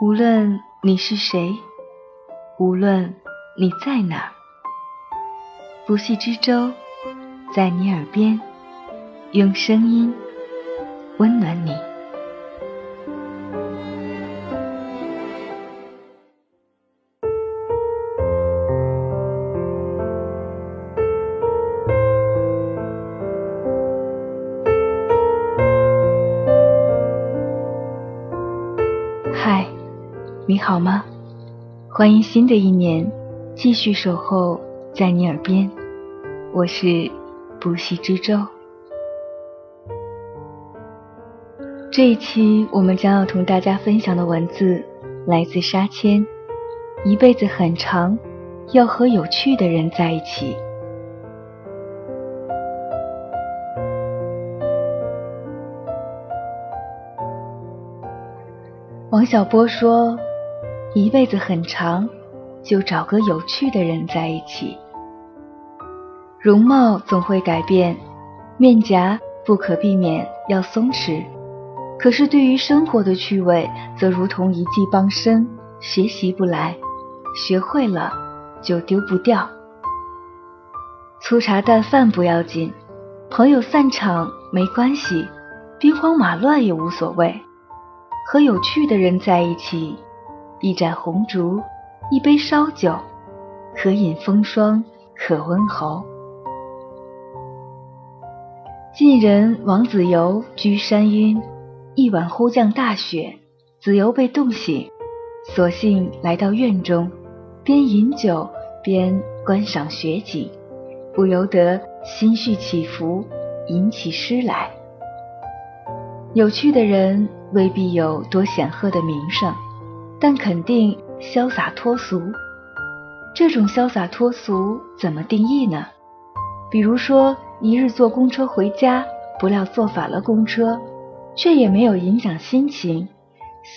无论你是谁，无论你在哪儿，不系之舟在你耳边，用声音温暖你。你好吗？欢迎新的一年继续守候在你耳边，我是不息之舟。这一期我们将要同大家分享的文字来自沙谦。一辈子很长，要和有趣的人在一起。王小波说。一辈子很长，就找个有趣的人在一起。容貌总会改变，面颊不可避免要松弛，可是对于生活的趣味，则如同一技傍身，学习不来，学会了就丢不掉。粗茶淡饭不要紧，朋友散场没关系，兵荒马乱也无所谓，和有趣的人在一起。一盏红烛，一杯烧酒，可饮风霜，可温喉。晋人王子猷居山阴，一晚忽降大雪，子猷被冻醒，索性来到院中，边饮酒边观赏雪景，不由得心绪起伏，吟起诗来。有趣的人未必有多显赫的名声。但肯定潇洒脱俗。这种潇洒脱俗怎么定义呢？比如说，一日坐公车回家，不料坐反了公车，却也没有影响心情，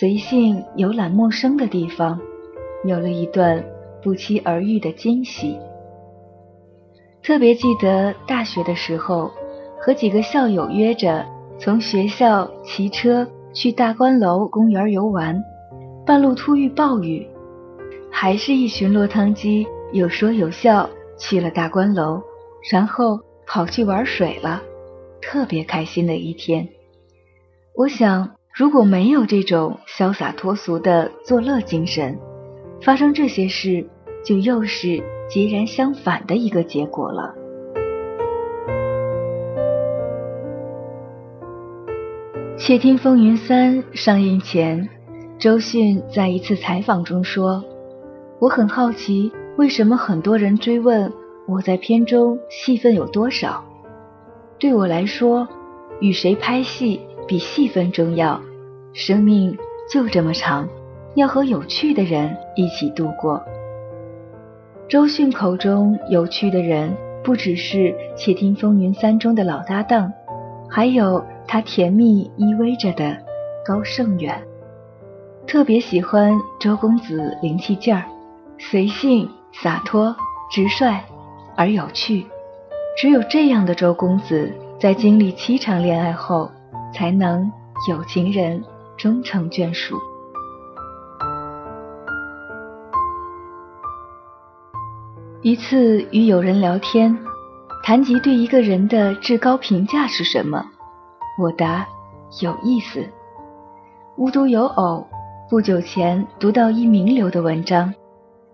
随性游览陌生的地方，有了一段不期而遇的惊喜。特别记得大学的时候，和几个校友约着从学校骑车去大观楼公园游玩。半路突遇暴雨，还是一群落汤鸡有说有笑去了大观楼，然后跑去玩水了，特别开心的一天。我想，如果没有这种潇洒脱俗的作乐精神，发生这些事就又是截然相反的一个结果了。窃听风云三上映前。周迅在一次采访中说：“我很好奇，为什么很多人追问我在片中戏份有多少？对我来说，与谁拍戏比戏份重要。生命就这么长，要和有趣的人一起度过。”周迅口中有趣的人，不只是《窃听风云三》中的老搭档，还有他甜蜜依偎着的高胜远。特别喜欢周公子灵气劲儿，随性洒脱、直率而有趣。只有这样的周公子，在经历七场恋爱后，才能有情人终成眷属。一次与友人聊天，谈及对一个人的至高评价是什么，我答：有意思。无独有偶。不久前读到一名流的文章，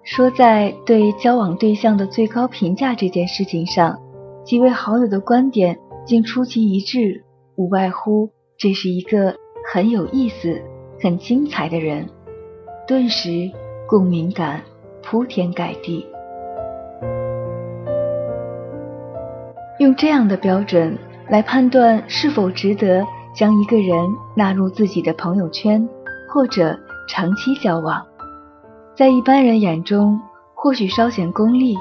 说在对交往对象的最高评价这件事情上，几位好友的观点竟出奇一致，无外乎这是一个很有意思、很精彩的人。顿时共鸣感铺天盖地。用这样的标准来判断是否值得将一个人纳入自己的朋友圈，或者。长期交往，在一般人眼中或许稍显功利，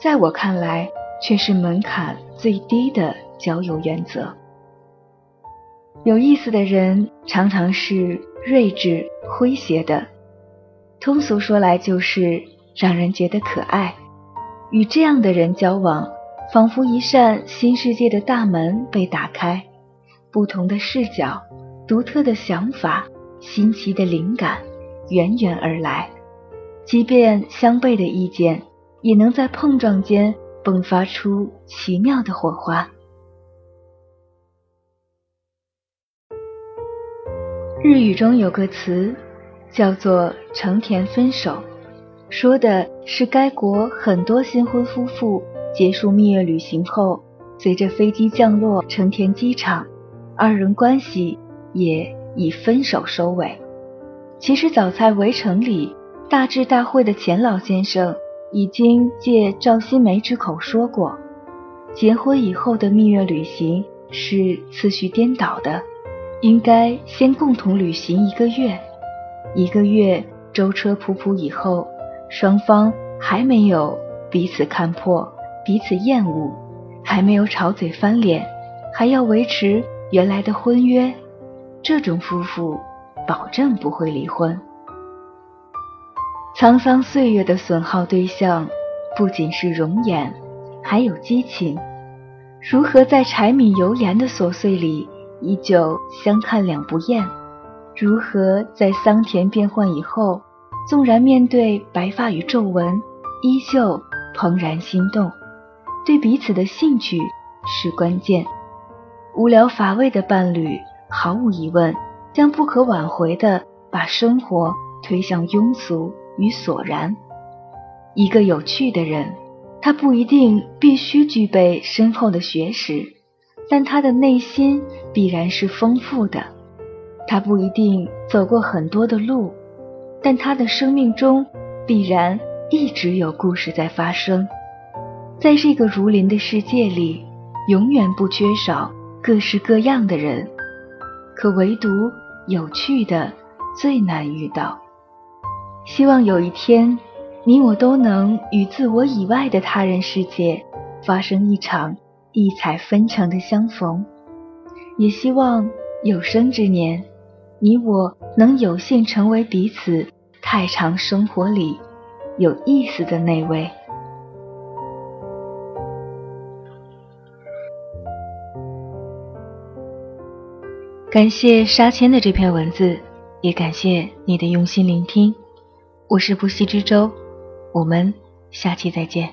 在我看来却是门槛最低的交友原则。有意思的人常常是睿智诙谐的，通俗说来就是让人觉得可爱。与这样的人交往，仿佛一扇新世界的大门被打开，不同的视角，独特的想法。新奇的灵感源源而来，即便相悖的意见，也能在碰撞间迸发出奇妙的火花。日语中有个词，叫做“成田分手”，说的是该国很多新婚夫妇结束蜜月旅行后，随着飞机降落成田机场，二人关系也以分手收尾。其实早在《围城》里，大智大慧的钱老先生已经借赵新梅之口说过，结婚以后的蜜月旅行是次序颠倒的。应该先共同旅行一个月，一个月舟车仆仆以后，双方还没有彼此看破、彼此厌恶，还没有吵嘴翻脸，还要维持原来的婚约，这种夫妇保证不会离婚。沧桑岁月的损耗对象，不仅是容颜，还有激情。如何在柴米油盐的琐碎里？依旧相看两不厌，如何在桑田变幻以后，纵然面对白发与皱纹，依旧怦然心动？对彼此的兴趣是关键。无聊乏味的伴侣，毫无疑问将不可挽回的把生活推向庸俗与索然。一个有趣的人，他不一定必须具备深厚的学识。但他的内心必然是丰富的，他不一定走过很多的路，但他的生命中必然一直有故事在发生。在这个如林的世界里，永远不缺少各式各样的人，可唯独有趣的最难遇到。希望有一天，你我都能与自我以外的他人世界发生一场。异彩纷呈的相逢，也希望有生之年，你我能有幸成为彼此太长生活里有意思的那位。感谢沙谦的这篇文字，也感谢你的用心聆听。我是不息之舟，我们下期再见。